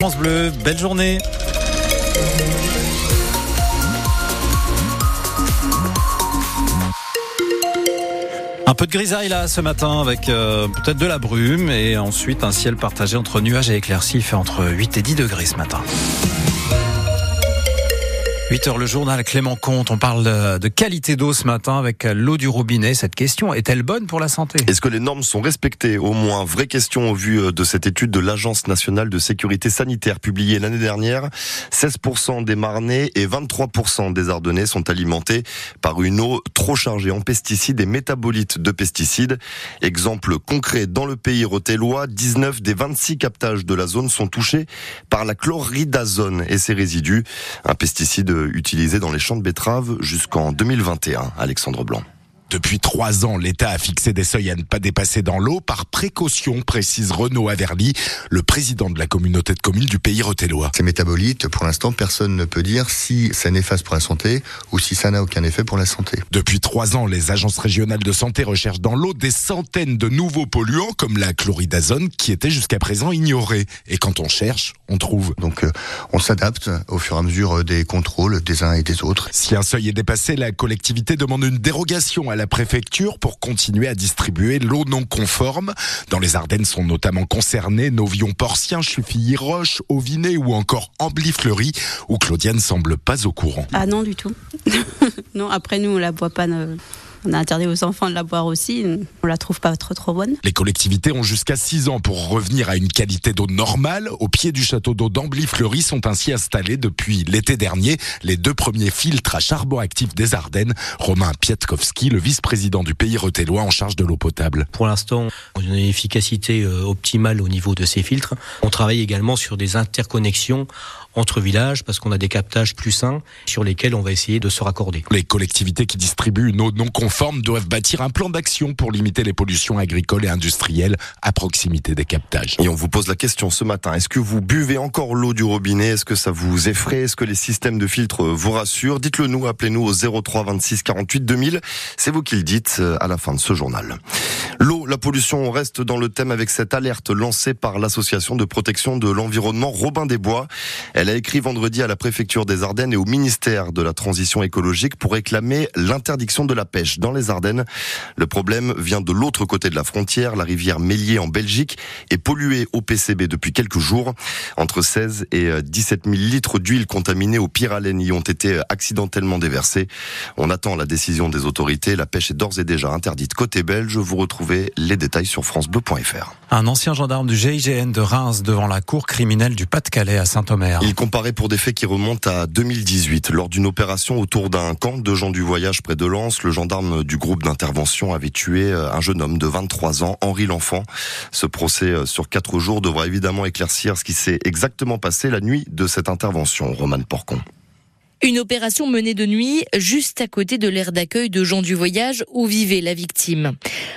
France Bleu, belle journée. Un peu de grisaille là ce matin avec euh, peut-être de la brume et ensuite un ciel partagé entre nuages et éclaircies. Fait entre 8 et 10 degrés ce matin. 8 heures le journal Clément Comte. On parle de qualité d'eau ce matin avec l'eau du robinet. Cette question est-elle bonne pour la santé? Est-ce que les normes sont respectées? Au moins, vraie question au vu euh, de cette étude de l'Agence nationale de sécurité sanitaire publiée l'année dernière. 16% des Marnais et 23% des Ardennais sont alimentés par une eau trop chargée en pesticides et métabolites de pesticides. Exemple concret, dans le pays rotellois, 19 des 26 captages de la zone sont touchés par la chloridazone et ses résidus, un pesticide utilisé dans les champs de betteraves jusqu'en 2021. Alexandre Blanc. Depuis trois ans, l'État a fixé des seuils à ne pas dépasser dans l'eau par précaution, précise Renaud Averly, le président de la communauté de communes du pays rotellois. Ces métabolites, pour l'instant, personne ne peut dire si ça néfaste pour la santé ou si ça n'a aucun effet pour la santé. Depuis trois ans, les agences régionales de santé recherchent dans l'eau des centaines de nouveaux polluants comme la chloridazone qui était jusqu'à présent ignorée. Et quand on cherche, on trouve. Donc euh, on s'adapte au fur et à mesure des contrôles des uns et des autres. Si un seuil est dépassé, la collectivité demande une dérogation à la préfecture pour continuer à distribuer l'eau non conforme. Dans les Ardennes sont notamment concernés Novion Porcien, Chuffilly Roche, Auviné ou encore Ambly-Fleury, où Claudiane semble pas au courant. Ah non du tout. non, après nous on la boit pas. Euh, on a interdit aux enfants de la boire aussi. On la trouve pas trop trop bonne. Les collectivités ont jusqu'à 6 ans pour revenir à une qualité d'eau normale. Au pied du château d'eau d'Ambly-Fleury sont ainsi installés depuis l'été dernier les deux premiers filtres à charbon actif des Ardennes. Romain Pietkowski, le vice-président du pays retellois en charge de l'eau potable. Pour l'instant, on a une efficacité euh, optimale au niveau de ces filtres. On travaille également sur des interconnexions entre villages parce qu'on a des captages plus sains sur lesquels on va essayer de se raccorder. Les collectivités qui distribuent une eau non conforme doivent bâtir un plan d'action pour limiter les pollutions agricoles et industrielles à proximité des captages. Et on vous pose la question ce matin, est-ce que vous buvez encore l'eau du robinet? Est-ce que ça vous effraie? Est-ce que les systèmes de filtre vous rassurent? Dites-le nous, appelez-nous au 03 26 48 2000. C'est vous qui le dites euh, à la fin de ce journal. L'eau, la pollution, on reste dans le thème avec cette alerte lancée par l'association de protection de l'environnement Robin des Bois. Elle a écrit vendredi à la préfecture des Ardennes et au ministère de la Transition écologique pour réclamer l'interdiction de la pêche dans les Ardennes. Le problème vient de l'autre côté de la frontière. La rivière Mélier en Belgique est polluée au PCB depuis quelques jours. Entre 16 et 17 000 litres d'huile contaminée au pyralène y ont été accidentellement déversés. On attend la décision des autorités. La pêche est d'ores et déjà interdite côté belge. Vous retrouvez les détails sur francebleu.fr. Un ancien gendarme du GIGN de Reims devant la cour criminelle du Pas-de-Calais à Saint-Omer. Il comparé pour des faits qui remontent à 2018. Lors d'une opération autour d'un camp de gens du voyage près de Lens, le gendarme du groupe d'intervention avait tué euh, un jeune homme de 23 ans, Henri L'Enfant. Ce procès euh, sur quatre jours devra évidemment éclaircir ce qui s'est exactement passé la nuit de cette intervention. Roman Porcon. Une opération menée de nuit juste à côté de l'aire d'accueil de gens du voyage où vivait la victime.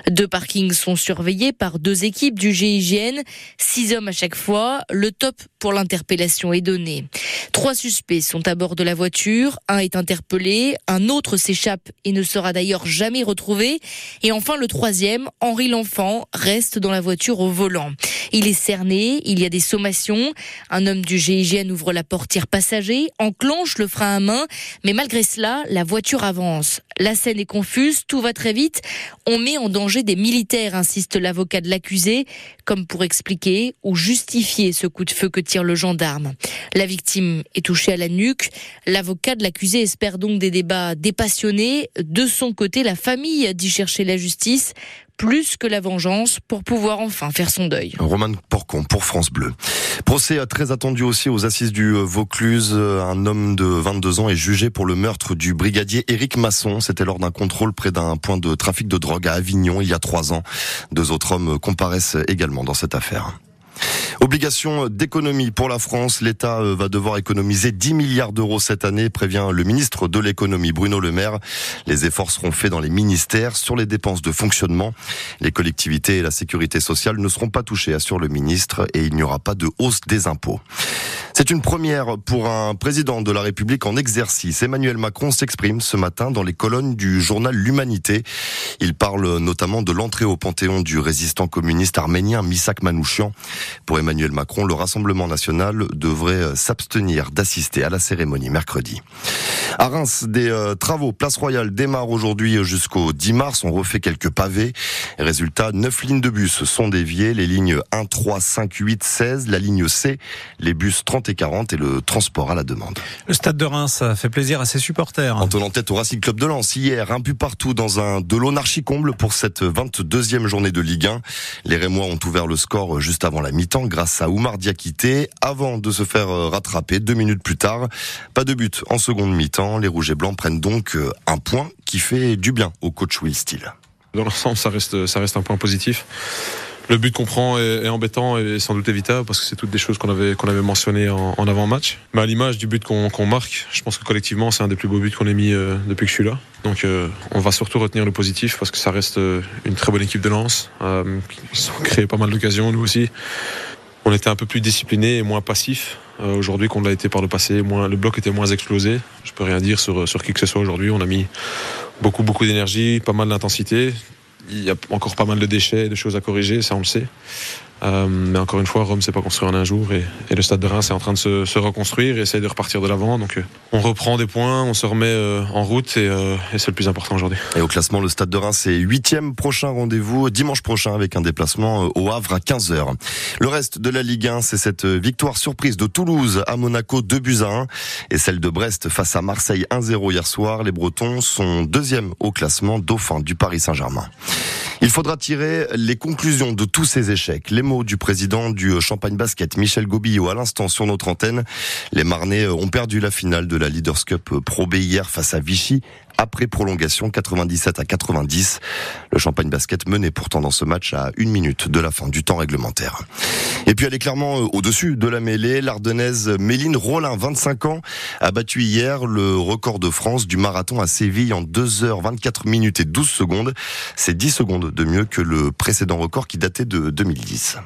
Deux parkings sont surveillés par deux équipes du GIGN, six hommes à chaque fois. Le top pour l'interpellation est donné. Trois suspects sont à bord de la voiture, un est interpellé, un autre s'échappe et ne sera d'ailleurs jamais retrouvé. Et enfin le troisième, Henri L'Enfant, reste dans la voiture au volant. Il est cerné, il y a des sommations. Un homme du GIGN ouvre la portière passager, enclenche le frein à main, mais malgré cela, la voiture avance. La scène est confuse, tout va très vite. On met en danger des militaires, insiste l'avocat de l'accusé, comme pour expliquer ou justifier ce coup de feu que tire le gendarme. La victime est touchée à la nuque. L'avocat de l'accusé espère donc des débats dépassionnés. De son côté, la famille dit chercher la justice plus que la vengeance pour pouvoir enfin faire son deuil. Roman Porcon pour France Bleu. Procès très attendu aussi aux assises du Vaucluse. Un homme de 22 ans est jugé pour le meurtre du brigadier Éric Masson. C'était lors d'un contrôle près d'un point de trafic de drogue à Avignon il y a trois ans. Deux autres hommes comparaissent également dans cette affaire. Obligation d'économie pour la France. L'État euh, va devoir économiser 10 milliards d'euros cette année, prévient le ministre de l'économie Bruno Le Maire. Les efforts seront faits dans les ministères sur les dépenses de fonctionnement. Les collectivités et la sécurité sociale ne seront pas touchées, assure le ministre, et il n'y aura pas de hausse des impôts. C'est une première pour un président de la République en exercice. Emmanuel Macron s'exprime ce matin dans les colonnes du journal L'Humanité. Il parle notamment de l'entrée au panthéon du résistant communiste arménien Misak Manouchian. Pour Emmanuel Macron, le Rassemblement national devrait s'abstenir d'assister à la cérémonie mercredi. À Reims, des euh, travaux Place Royale démarrent aujourd'hui jusqu'au 10 mars. On refait quelques pavés. Résultat, 9 lignes de bus sont déviées. Les lignes 1, 3, 5, 8, 16. La ligne C, les bus 30 et 40 et le transport à la demande. Le stade de Reims a fait plaisir à ses supporters. En tenant tête au Racing Club de Lens hier, un but partout dans un de comble pour cette 22e journée de Ligue 1. Les Rémois ont ouvert le score juste avant la mi-temps grâce à Oumar Diakité avant de se faire rattraper deux minutes plus tard. Pas de but en seconde mi-temps. Les Rouges et Blancs prennent donc euh, un point qui fait du bien au coach Will Steele. Dans l'ensemble, ça reste, ça reste un point positif. Le but qu'on prend est, embêtant et sans doute évitable parce que c'est toutes des choses qu'on avait, mentionnées en, avant-match. Mais à l'image du but qu'on marque, je pense que collectivement, c'est un des plus beaux buts qu'on ait mis euh, depuis que je suis là. Donc euh, on va surtout retenir le positif parce que ça reste une très bonne équipe de lance. ils ont créé pas mal d'occasions, nous aussi. On était un peu plus discipliné et moins passif. Euh, aujourd'hui qu'on l'a été par le passé. Le bloc était moins explosé. Je peux rien dire sur, sur qui que ce soit aujourd'hui. On a mis beaucoup, beaucoup d'énergie, pas mal d'intensité. Il y a encore pas mal de déchets, de choses à corriger, ça on le sait. Euh, mais encore une fois, Rome s'est pas construit en un jour et, le stade de Reims est en train de se, reconstruire et essayer de repartir de l'avant. Donc euh, on reprend des points, on se remet euh, en route et, c'est le plus important aujourd'hui. Et au classement, le stade de Reims est huitième. Prochain rendez-vous dimanche prochain avec un déplacement au Havre à 15h. Le reste de la Ligue 1, c'est cette victoire surprise de Toulouse à Monaco 2 buts à 1 et celle de Brest face à Marseille 1-0 hier soir. Les Bretons sont deuxième au classement, dauphin du Paris Saint-Germain. Il faudra tirer les conclusions de tous ces échecs. Les du président du Champagne Basket, Michel Gobillot, à l'instant sur notre antenne. Les Marnais ont perdu la finale de la Leaders Cup Pro B hier face à Vichy après prolongation 97 à 90. Le Champagne Basket menait pourtant dans ce match à une minute de la fin du temps réglementaire. Et puis elle est clairement euh, au-dessus de la mêlée. L'Ardennaise Méline Rollin, 25 ans, a battu hier le record de France du marathon à Séville en 2h24 minutes et 12 secondes. C'est 10 secondes de mieux que le précédent record qui datait de 2010.